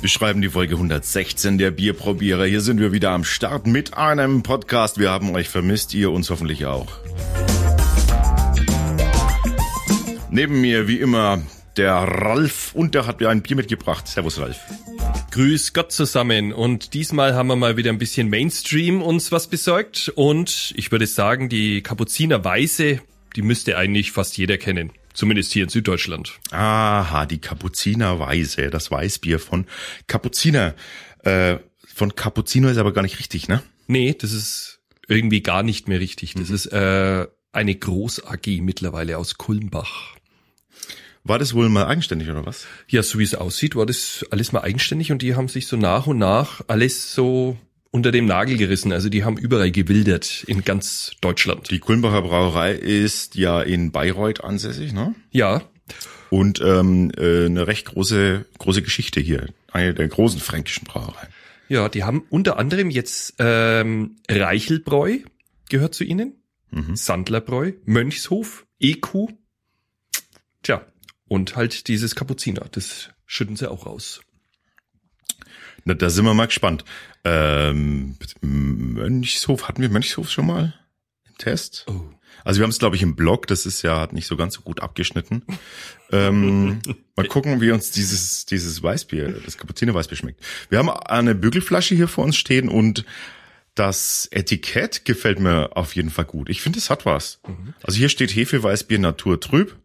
Wir schreiben die Folge 116 der Bierprobierer. Hier sind wir wieder am Start mit einem Podcast. Wir haben euch vermisst, ihr uns hoffentlich auch. Neben mir, wie immer, der Ralf und der hat mir ein Bier mitgebracht. Servus, Ralf. Grüß Gott zusammen und diesmal haben wir mal wieder ein bisschen Mainstream uns was besorgt und ich würde sagen, die Kapuziner Weiße, die müsste eigentlich fast jeder kennen. Zumindest hier in Süddeutschland. Aha, die Kapuziner Weiße, das Weißbier von Kapuziner. Äh, von Kapuziner ist aber gar nicht richtig, ne? Nee, das ist irgendwie gar nicht mehr richtig. Das ist äh, eine Groß-AG mittlerweile aus Kulmbach. War das wohl mal eigenständig oder was? Ja, so wie es aussieht, war das alles mal eigenständig und die haben sich so nach und nach alles so unter dem Nagel gerissen. Also die haben überall gewildert in ganz Deutschland. Die Kulmbacher Brauerei ist ja in Bayreuth ansässig, ne? Ja, Und ähm, äh, eine recht große große Geschichte hier, eine der großen fränkischen Brauereien. ja, die haben unter anderem jetzt ähm, Reichelbräu gehört zu ihnen, Sandlerbräu, Mönchshof, EQ, und halt dieses Kapuziner. Das schütten sie auch raus. Na, da sind wir mal gespannt. Ähm, Mönchshof, hatten wir Mönchshof schon mal im Test? Oh. Also wir haben es, glaube ich, im Blog, das ist ja hat nicht so ganz so gut abgeschnitten. ähm, mal gucken, wie uns dieses, dieses Weißbier, das Kapuziner Weißbier schmeckt. Wir haben eine Bügelflasche hier vor uns stehen und das Etikett gefällt mir auf jeden Fall gut. Ich finde, es hat was. Also hier steht Hefeweißbier Natur trüb.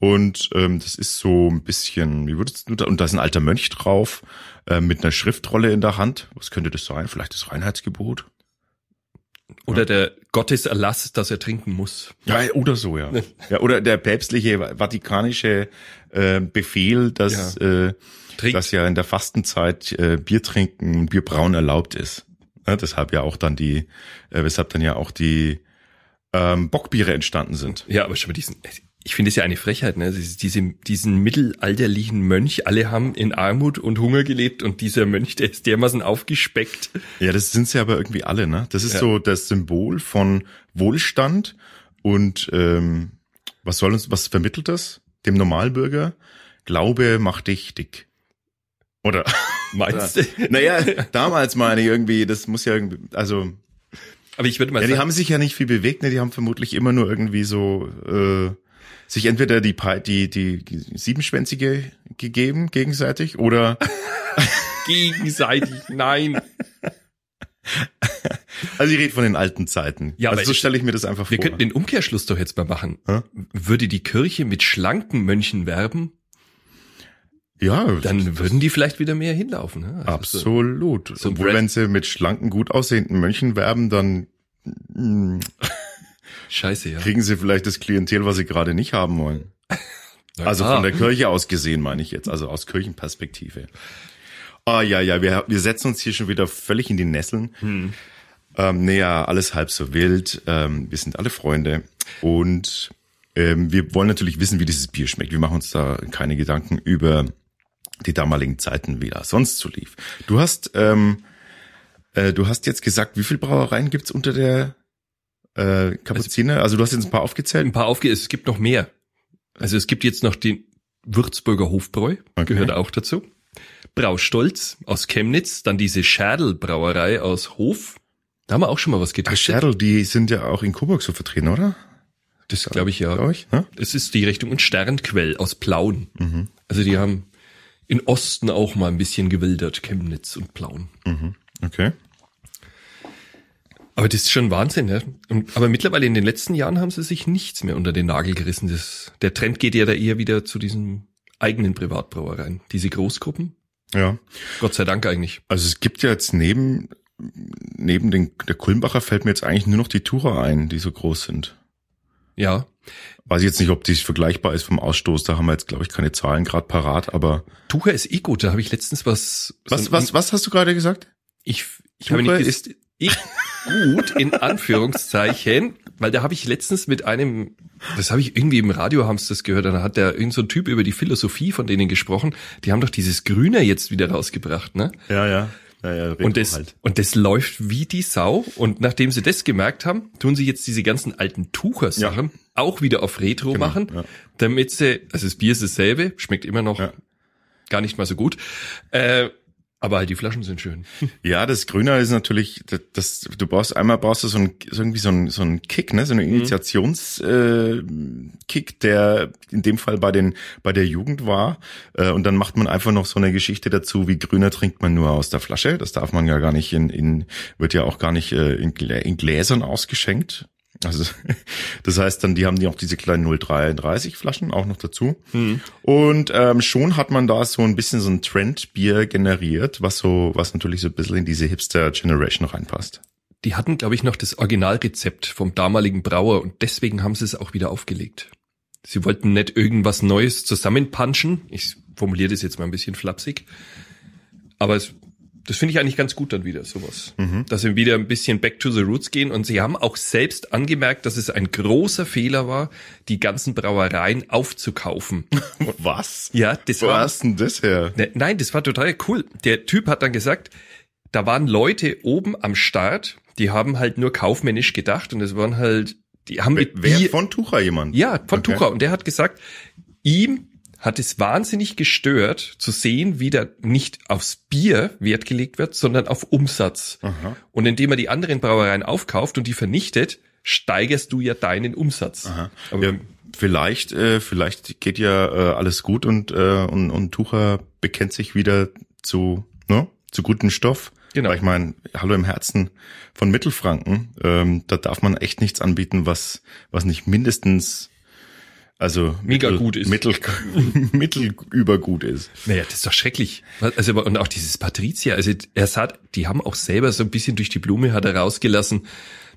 Und ähm, das ist so ein bisschen, wie würdest du da, und da ist ein alter Mönch drauf, äh, mit einer Schriftrolle in der Hand. Was könnte das sein? Vielleicht das Reinheitsgebot? Oder der Gotteserlass, dass er trinken muss. Ja, oder so, ja. ja oder der päpstliche vatikanische äh, Befehl, dass, äh, Trinkt. dass ja in der Fastenzeit äh, Bier trinken und Bierbrauen erlaubt ist. Ja, deshalb ja auch dann die, äh, weshalb dann ja auch die ähm, Bockbiere entstanden sind. Ja, aber schon mal diesen, ich finde es ja eine Frechheit, ne? Diese, diese, diesen mittelalterlichen Mönch, alle haben in Armut und Hunger gelebt und dieser Mönch, der ist dermaßen aufgespeckt. Ja, das sind sie aber irgendwie alle, ne? Das ist Ja. so das Symbol von Wohlstand und ähm, was soll uns, was vermittelt das? Dem Normalbürger? Glaube macht dich dick. Oder? Meinst du? naja, damals meine ich irgendwie, das muss ja irgendwie, also, Aber ich würde mal ja, die sagen, haben sich ja nicht viel bewegt, ne? Die haben vermutlich immer nur irgendwie so, äh, sich entweder die, die, die Siebenschwänzige gegeben, gegenseitig, oder, gegenseitig, nein. also ich rede von den alten Zeiten. Ja, also so stelle ich mir das einfach Wir vor. könnten den Umkehrschluss doch jetzt mal machen. Hä? Würde die Kirche mit schlanken Mönchen werben, ja, dann würden die vielleicht wieder mehr hinlaufen. Ne? Also so- Absolut. so ein Obwohl, wenn sie mit schlanken, gut aussehenden Mönchen werben, dann mm, Scheiße, ja. kriegen sie vielleicht das Klientel, was sie gerade nicht haben wollen. Also von der Kirche aus gesehen, meine ich jetzt, also aus Kirchenperspektive. Ah ja, ja, wir, wir setzen uns hier schon wieder völlig in die Nesseln. Hm. Ähm, naja, alles halb so wild. Ähm, wir sind alle Freunde und ähm, wir wollen natürlich wissen, wie dieses Bier schmeckt. Wir machen uns da keine Gedanken über die damaligen Zeiten, wie das sonst so lief. Du hast, ähm, äh, du hast jetzt gesagt, wie viele Brauereien gibt's unter der äh, Kapuziner? Also du hast jetzt ein paar aufgezählt. ein paar aufge... Es gibt noch mehr. Also es gibt jetzt noch den Würzburger Hofbräu, Okay. gehört auch dazu. Braustolz aus Chemnitz, dann diese Scherdl-Brauerei aus Hof. Da haben wir auch schon mal was Ach, getestet. Scherdl, die sind ja auch in Coburg so vertreten, oder? Das glaube ich ja. Glaub ich, ne? Es ist die Richtung und Sternquell aus Plauen. Mhm. Also die haben in Osten auch mal ein bisschen gewildert, Chemnitz und Plauen. Okay. Aber das ist schon Wahnsinn, ne? Und, aber mittlerweile in den letzten Jahren haben sie sich nichts mehr unter den Nagel gerissen. Das, der Trend geht ja da eher wieder zu diesen eigenen Privatbrauereien. Diese Großgruppen. Ja. Gott sei Dank eigentlich. Also es gibt ja jetzt neben, neben den, der Kulmbacher fällt mir jetzt eigentlich nur noch die Tura ein, die so groß sind. Ja. Weiß ich jetzt nicht, ob die vergleichbar ist vom Ausstoß. Da haben wir jetzt, glaube ich, keine Zahlen gerade parat. Aber Tucher ist eh gut. Da habe ich letztens was. was, so was, was hast du gerade gesagt? Ich, ich habe Tucher nicht ist- ist ich gut in Anführungszeichen, weil da habe ich letztens mit einem, das habe ich irgendwie im Radio haben sie das gehört, da hat der irgend so ein Typ über die Philosophie von denen gesprochen. Die haben doch dieses Grüner jetzt wieder rausgebracht, ne? Ja, ja. Naja, Und das, halt. und das läuft wie die Sau. Und nachdem sie das gemerkt haben, tun sie jetzt diese ganzen alten Tucher-Sachen auch wieder auf Retro Genau, machen, ja. damit sie, also das Bier ist dasselbe, schmeckt immer noch Ja. gar nicht mal so gut. Äh, aber halt die Flaschen sind schön. Ja, das Grüner ist natürlich, das, das du brauchst einmal brauchst du so ein so irgendwie so ein so ein Kick, ne, so einen Initiations äh, Kick, der in dem Fall bei den bei der Jugend war. Äh, und dann macht man einfach noch so eine Geschichte dazu, wie Grüner trinkt man nur aus der Flasche. Das darf man ja gar nicht in in wird ja auch gar nicht äh, in, Glä in Gläsern ausgeschenkt. Also das heißt dann, die haben die auch diese kleinen 033 Flaschen auch noch dazu. Und ähm, schon hat man da so ein bisschen so ein Trendbier generiert, was so, was natürlich so ein bisschen in diese Hipster-Generation reinpasst. Die hatten, glaube ich, noch das Originalrezept vom damaligen Brauer und deswegen haben sie es auch wieder aufgelegt. Sie wollten nicht irgendwas Neues zusammenpunchen. Ich formuliere das jetzt mal ein bisschen flapsig. Aber es, das finde ich eigentlich ganz gut dann wieder, sowas. Dass sie wieder ein bisschen back to the roots gehen. Und sie haben auch selbst angemerkt, dass es ein großer Fehler war, die ganzen Brauereien aufzukaufen. Was? Ja, das Wo war, hast denn das her? Ne, Nein, das war total cool. Der Typ hat dann gesagt, da waren Leute oben am Start, die haben halt nur kaufmännisch gedacht und es waren halt, die haben mit Wer Bier, von Tucher jemand? ja, von Okay. Tucher und der hat gesagt, ihm hat es wahnsinnig gestört zu sehen, wie da nicht aufs Bier Wert gelegt wird, sondern auf Umsatz. Aha. Und indem er die anderen Brauereien aufkauft und die vernichtet, steigerst du ja deinen Umsatz. Aha. Aber ja, vielleicht, äh, vielleicht geht ja äh, alles gut und, äh, und, und Tucher bekennt sich wieder zu, ne, zu guten Stoff. Genau. Weil ich meine, hallo im Herzen von Mittelfranken, ähm, da darf man echt nichts anbieten, was, was nicht mindestens, also Mega mittel, gut ist. Mittel, mittel übergut ist. Naja, das ist doch schrecklich. Also, und auch dieses Patrizia, also er sagt, die haben auch selber so ein bisschen durch die Blume hat er rausgelassen,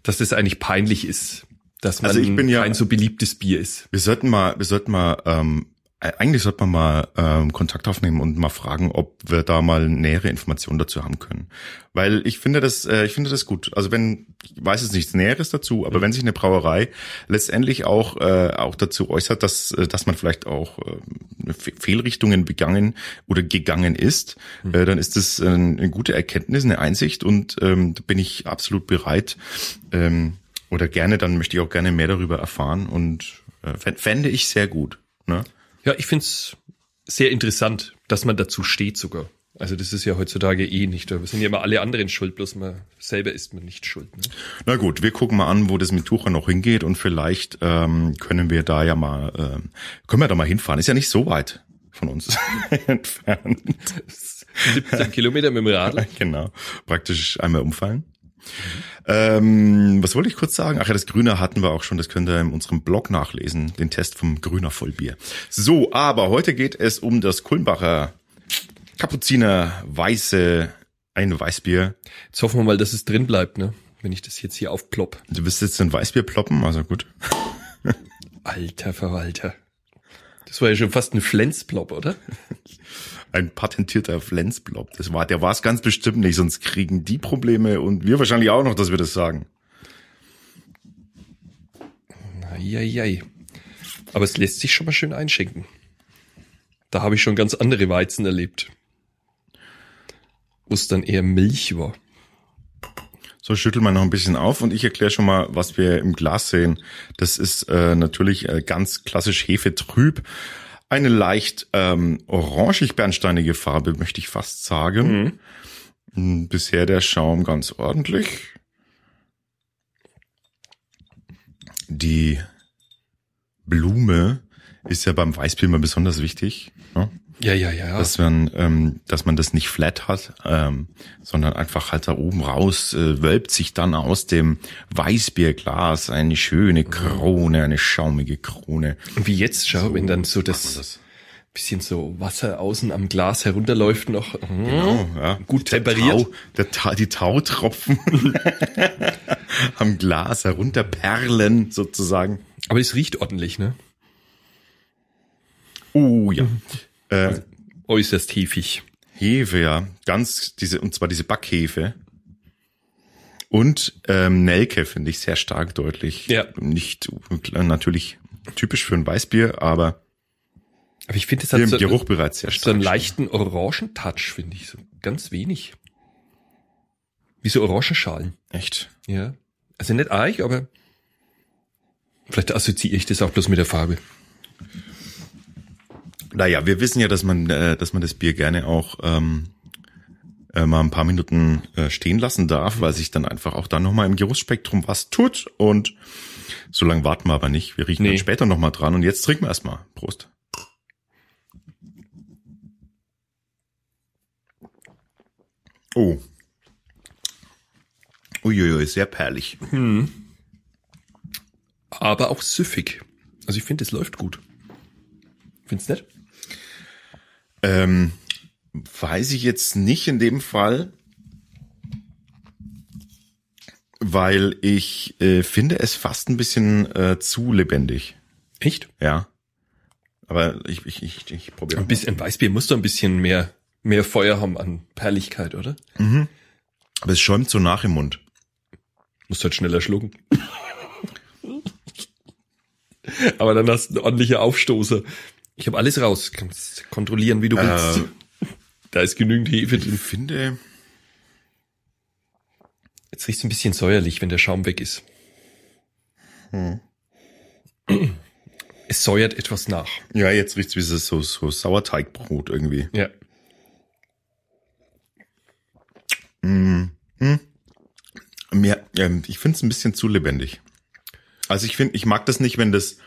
dass das eigentlich peinlich ist, dass man Also ich bin ja- kein so beliebtes Bier ist. Wir sollten mal, wir sollten mal, ähm, äh, eigentlich sollte man mal ähm, Kontakt aufnehmen und mal fragen, ob wir da mal nähere Informationen dazu haben können. Weil ich finde das, äh, ich finde das gut. Also wenn, ich weiß jetzt nichts Näheres dazu, aber wenn sich eine Brauerei letztendlich auch äh, auch dazu äußert, dass äh, dass man vielleicht auch äh, Fe- Fehlrichtungen begangen oder gegangen ist, äh, dann ist das äh, eine gute Erkenntnis, eine Einsicht und ähm, da bin ich absolut bereit ähm, oder gerne, dann möchte ich auch gerne mehr darüber erfahren und äh, fänd- fände ich sehr gut. Ne? Ja, ich find's sehr interessant, dass man dazu steht sogar. Also das ist ja heutzutage eh nicht. Da sind ja immer alle anderen schuld, bloß man selber ist man nicht schuld. Ne? Na gut, wir gucken mal an, wo das mit Tucher noch hingeht und vielleicht ähm, können wir da ja mal, ähm, können wir da mal hinfahren. Ist ja nicht so weit von uns entfernt. 17 Kilometer mit dem Radl. genau, praktisch einmal umfallen. Ähm, was wollte ich kurz sagen? Ach ja, das Grüne hatten wir auch schon, das könnt ihr in unserem Blog nachlesen, den Test vom Grüner Vollbier. So, aber heute geht es um das Kulmbacher Kapuziner Weiße, ein Weißbier. Jetzt hoffen wir mal, dass es drin bleibt, ne? Wenn ich das jetzt hier aufplopp. Du wirst jetzt ein Weißbier ploppen, also gut. Alter Verwalter. Das war ja schon fast ein Flensplop, oder? Ein patentierter Flensblob. Das war, der war es ganz bestimmt nicht, sonst kriegen die Probleme und wir wahrscheinlich auch noch, dass wir das sagen. Eieiei. Aber es lässt sich schon mal schön einschenken. Da habe ich schon ganz andere Weizen erlebt. Wo es dann eher Milch war. So, schüttel mal noch ein bisschen auf und ich erkläre schon mal, was wir im Glas sehen. Das ist äh, natürlich äh, ganz klassisch Hefetrüb. Eine leicht ähm, orangig-bernsteinige Farbe, möchte ich fast sagen. Mm, Bisher der Schaum ganz ordentlich. Die Blume ist ja beim Weißbier immer besonders wichtig. Ne? Ja, ja, ja. dass man, ähm, dass man das nicht flat hat, ähm, sondern einfach halt da oben raus äh, wölbt sich dann aus dem Weißbierglas eine schöne Krone, eine schaumige Krone. Und wie jetzt, schau, wenn dann so das, bisschen so Wasser außen am Glas herunterläuft noch. Mhm. Genau, ja. Gut Der temperiert. Tau, der die Tautropfen am Glas herunterperlen sozusagen. Aber es riecht ordentlich, ne? Oh ja. Äh, Äußerst hefig. Hefe, ja. Ganz diese, und zwar diese Backhefe. Und ähm, Nelke finde ich sehr stark deutlich. Ja. Nicht natürlich typisch für ein Weißbier, aber Aber ich finde, es hat so, Geruch bereits sehr so stark. einen leichten Orangentouch, finde ich. So ganz wenig. Wie so Orangenschalen. Echt? Ja. Also nicht arg, aber vielleicht assoziiere ich das auch bloß mit der Farbe. Naja, wir wissen ja, dass man, äh, dass man das Bier gerne auch ähm, äh, mal ein paar Minuten äh, stehen lassen darf, weil sich dann einfach auch dann nochmal im Geruchsspektrum was tut. Und so lange warten wir aber nicht. Wir riechen Nee. dann später nochmal dran. Und jetzt trinken wir erstmal. Prost. Oh. Uiuiui, sehr perlig. Aber auch süffig. Also ich finde, es läuft gut. Findest du nicht? Ähm, weiß ich jetzt nicht in dem Fall, weil ich äh, finde es fast ein bisschen äh, zu lebendig. Echt? Ja. Aber ich, ich, ich, ich probiere Ein bisschen, ein Weißbier muss doch ein bisschen mehr, mehr Feuer haben an Perligkeit, oder? Aber es schäumt so nach im Mund. Musst halt schneller schlucken. Aber dann hast du ordentliche Aufstoße. Ich habe alles raus. Kannst kontrollieren, wie du willst. Äh, Da ist genügend Hefe ich drin. finde, Jetzt riecht's ein bisschen säuerlich, wenn der Schaum weg ist. Es säuert etwas nach. ja, jetzt riecht's wie so, so Sauerteigbrot irgendwie. Ja. Mir, ähm, ich finde es ein bisschen zu lebendig. Also ich finde, ich mag das nicht, wenn das,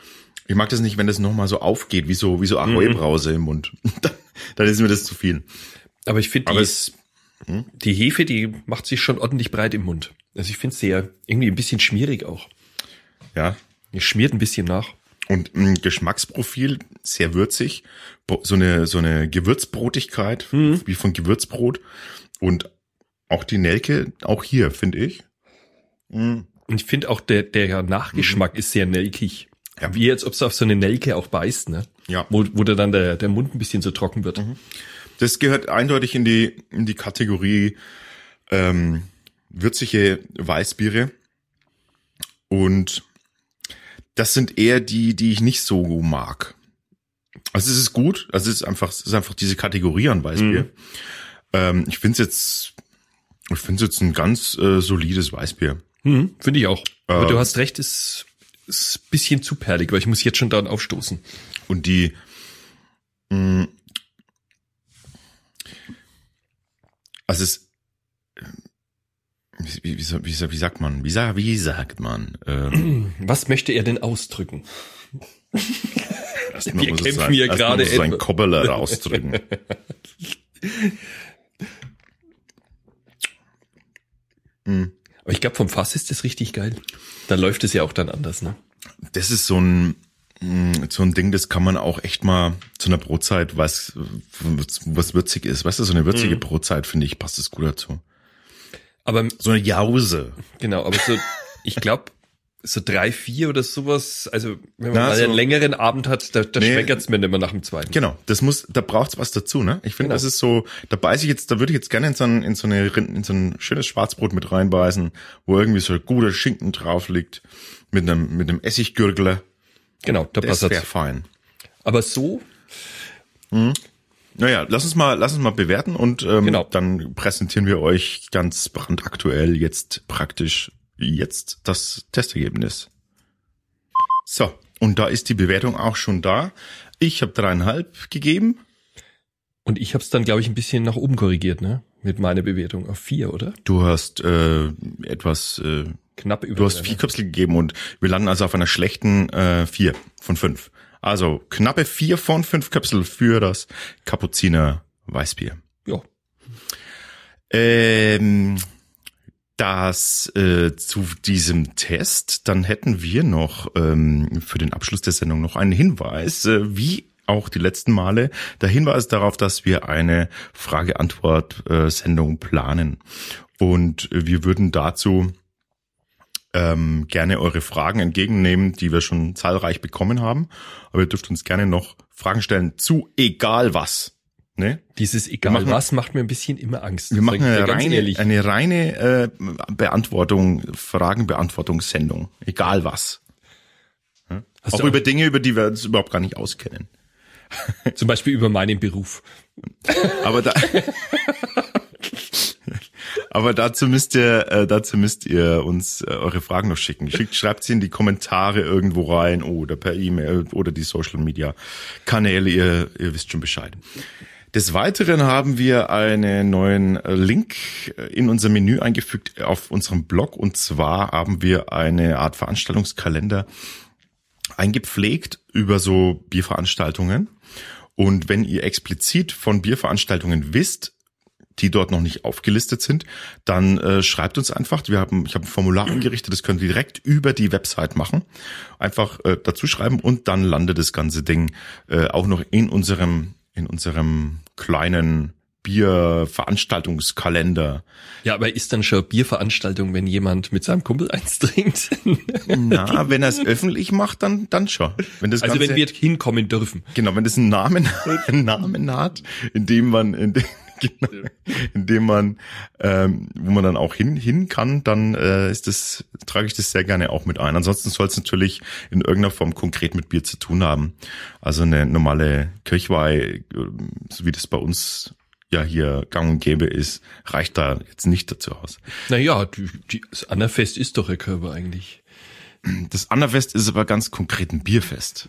ich mag das nicht, wenn das nochmal so aufgeht, wie so, wie so Ahoi-Brause im Mund. dann, dann ist mir das zu viel. Aber ich finde, die, es, die Hefe, die macht sich schon ordentlich breit im Mund. Also ich finde sehr, irgendwie ein bisschen schmierig auch. ja, Es schmiert ein bisschen nach. Und ein Geschmacksprofil sehr würzig, so eine so eine Gewürzbrotigkeit wie von Gewürzbrot und auch die Nelke, auch hier finde ich. Und ich finde auch der, der Nachgeschmack ist sehr nelkig. Ja. Wie jetzt, ob es auf so eine Nelke auch beißt, ne? Ja. Wo, wo da dann der, der Mund ein bisschen so trocken wird. Das gehört eindeutig in die in die Kategorie ähm, würzige Weißbiere und das sind eher die, die ich nicht so mag. Also es ist gut, also es ist einfach, es ist einfach diese Kategorie an Weißbier. Ähm, ich finde es jetzt, ich finde es jetzt ein ganz äh, solides Weißbier. Mhm, finde ich auch. Aber Äh, du hast recht, es ist ein bisschen zu perlig, weil ich muss jetzt schon daran aufstoßen. Und die, mh, also es, wie, wie, wie, wie, wie sagt man, wie, sa- wie sagt man, ähm, Was möchte er denn ausdrücken? erstmal Wir muss kämpfen sein- hier gerade muss es ein etwa- Kobbeler rausdrücken. Aber ich glaube, vom Fass ist das richtig geil. Da läuft es ja auch dann anders, ne? Das ist so ein, mh, so ein Ding, das kann man auch echt mal zu einer Brotzeit, was, was würzig ist. Weißt du, so eine Mhm. würzige Brotzeit, finde ich, passt das gut dazu. Aber So eine Jause. genau, aber so, ich glaube, so drei, vier oder sowas, also wenn man Na, mal so- einen längeren Abend hat, da, da Nee. schmeckert's mir nicht mehr nach dem zweiten. Genau, das muss, da braucht's was dazu, ne? Ich finde, Genau. das ist so, da beiß ich jetzt, da würde ich jetzt gerne in so ein, in so eine, in so ein schönes Schwarzbrot mit reinbeißen, wo irgendwie so ein guter Schinken drauf liegt, mit einem, mit einem Essiggürgler. Genau, da Das passt wäre fein. Aber so, Naja, lass uns mal, lass uns mal bewerten und ähm, Genau. dann präsentieren wir euch ganz brandaktuell jetzt praktisch jetzt das Testergebnis. So, und da ist die Bewertung auch schon da. Ich habe dreieinhalb gegeben. und ich habe es dann, glaube ich, ein bisschen nach oben korrigiert, ne? Mit meiner Bewertung auf vier, oder? Du hast äh, etwas, äh, Knapp über. du hast vier Köpsel gegeben und wir landen also auf einer schlechten äh, vier von fünf. Also knappe vier von fünf Köpsel für das Kapuziner Weißbier. Ja. Ähm, das äh, zu diesem Test, dann hätten wir noch ähm, für den Abschluss der Sendung noch einen Hinweis, äh, wie auch die letzten Male, der Hinweis darauf, dass wir eine Frage-Antwort-Sendung planen. Und äh, wir würden dazu ähm, gerne eure Fragen entgegennehmen, die wir schon zahlreich bekommen haben. Aber ihr dürft uns gerne noch Fragen stellen zu egal was. Ne? Dieses egal machen- was macht mir ein bisschen immer Angst. Wir machen eine reine, eine reine äh, Beantwortung, Fragenbeantwortungssendung. Egal was. Hast Auch über Dinge, über die wir uns überhaupt gar nicht auskennen. zum Beispiel über meinen Beruf. Aber da, Aber dazu müsst ihr, äh, dazu müsst ihr uns äh, eure Fragen noch schicken. Schickt, schreibt sie in die Kommentare irgendwo rein oder per E-Mail oder die Social Media Kanäle. Ihr, ihr wisst schon Bescheid. Des Weiteren haben wir einen neuen Link in unser Menü eingefügt auf unserem Blog und zwar haben wir eine Art Veranstaltungskalender eingepflegt über so Bierveranstaltungen. Und wenn ihr explizit von Bierveranstaltungen wisst, die dort noch nicht aufgelistet sind, dann äh, schreibt uns einfach. Wir haben, ich habe ein Formular eingerichtet, das könnt ihr direkt über die Website machen. Einfach äh, dazu schreiben und dann landet das ganze Ding äh, auch noch in unserem in unserem kleinen Bierveranstaltungskalender. Ja, aber ist dann schon Bierveranstaltung, wenn jemand mit seinem Kumpel eins trinkt? Na, wenn er es öffentlich macht, dann, dann schon. Wenn das also Ganze, wenn wir hinkommen dürfen. Genau, wenn das einen Namen, einen Namen hat, in dem man, in dem, genau, in dem man, ähm, wo man dann auch hin, hin kann, dann äh, ist das, trage ich das sehr gerne auch mit ein. Ansonsten soll es natürlich in irgendeiner Form konkret mit Bier zu tun haben. Also eine normale Kirchweih, so wie das bei uns ja hier gang und gäbe ist, reicht da jetzt nicht dazu aus. Naja, die, die, das Annerfest ist doch ein Körper eigentlich. Das Annerfest ist aber ganz konkret ein Bierfest.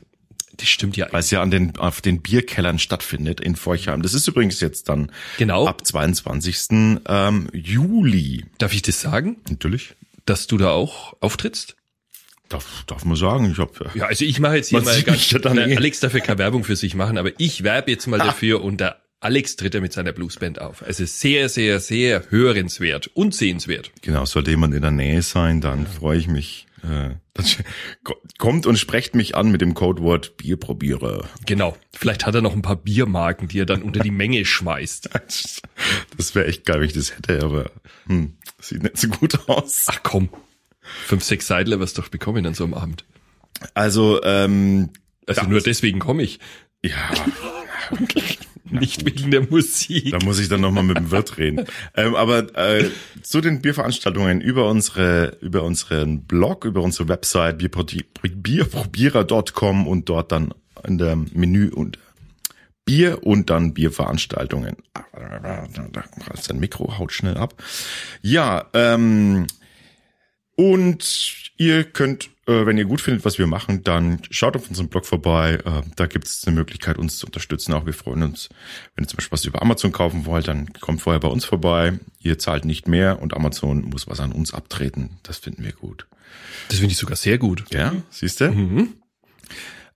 Das stimmt ja. Weil es ja an den, auf den Bierkellern stattfindet in Forchheim. Das ist übrigens jetzt dann genau. ab 22. Ähm, Juli. Darf ich das sagen? Natürlich. Dass du da auch auftrittst? Darf, darf man sagen. Ich hab, ja, also ich mache jetzt hier mal ganz, ja Alex dafür keine Werbung für sich machen, aber ich werbe jetzt mal ah. dafür und der Alex tritt er mit seiner Bluesband auf. Also sehr, sehr, sehr hörenswert und sehenswert. Genau, sollte jemand in der Nähe sein, dann freue ich mich. Äh, kommt und sprecht mich an mit dem Codewort Bierprobierer. Genau. Vielleicht hat er noch ein paar Biermarken, die er dann unter die Menge schmeißt. Das wäre echt geil, wenn ich das hätte, aber hm, sieht nicht so gut aus. Ach komm. Fünf, sechs Seidler wirst du doch bekommen an so einem Abend. Also, ähm, also nur deswegen komme ich. Ja. Nicht wegen der Musik. Da muss ich dann nochmal mit dem Wirt reden. ähm, aber äh, zu den Bierveranstaltungen über unsere, über unseren Blog, über unsere Website bierprobierer.com und dort dann in der Menü und Bier und dann Bierveranstaltungen. Da ist dein Mikro, haut schnell ab. Ja, ähm, und ihr könnt äh, wenn ihr gut findet, was wir machen, dann schaut auf unserem Blog vorbei. Äh, da gibt es eine Möglichkeit, uns zu unterstützen. Auch wir freuen uns, wenn ihr zum Beispiel was über Amazon kaufen wollt, dann kommt vorher bei uns vorbei. Ihr zahlt nicht mehr und Amazon muss was an uns abtreten. Das finden wir gut. Das finde ich sogar sehr gut. Ja, siehst du? Mhm.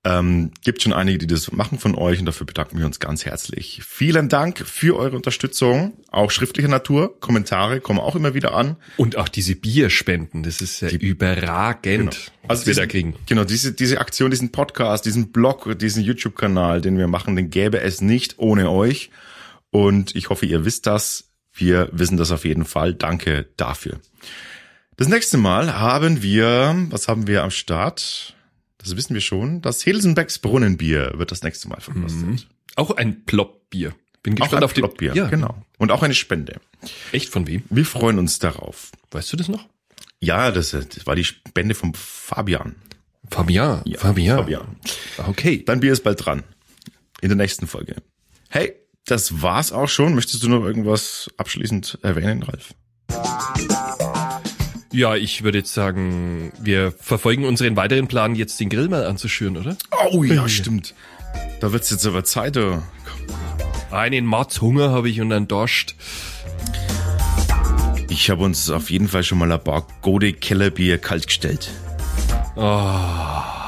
Ähm, gibt schon einige, die das machen von euch und dafür bedanken wir uns ganz herzlich. Vielen Dank für eure Unterstützung, auch schriftlicher Natur. Kommentare kommen auch immer wieder an. Und auch diese Bierspenden, das ist ja Die, überragend, genau. was also wir diesen, da kriegen. Genau, diese, diese Aktion, diesen Podcast, diesen Blog, diesen YouTube-Kanal, den wir machen, den gäbe es nicht ohne euch. Und ich hoffe, ihr wisst das. Wir wissen das auf jeden Fall. Danke dafür. Das nächste Mal haben wir, was haben wir am Start? Das wissen wir schon, das Hilsenbecks Brunnenbier wird das nächste Mal verkostet. Mhm. Auch ein Ploppbier. Bin gespannt auch ein auf die Ploppbier, ja. genau. Und auch eine Spende. Echt von wem? Wir freuen uns darauf. Weißt du das noch? Ja, das, das war die Spende vom Fabian. Fabian. Ja, Fabian. Fabian. Okay. Dein Bier ist bald dran. In der nächsten Folge. Hey, das war's auch schon. Möchtest du noch irgendwas abschließend erwähnen, Ralf? Ja, ich würde jetzt sagen, wir verfolgen unseren weiteren Plan, jetzt den Grill mal anzuschüren, oder? Oh ja, stimmt. Da wird's jetzt aber Zeit, oder? Einen Hunger habe ich und einen Dorscht. Ich habe uns auf jeden Fall schon mal ein paar gute Kellerbier kalt gestellt. Oh.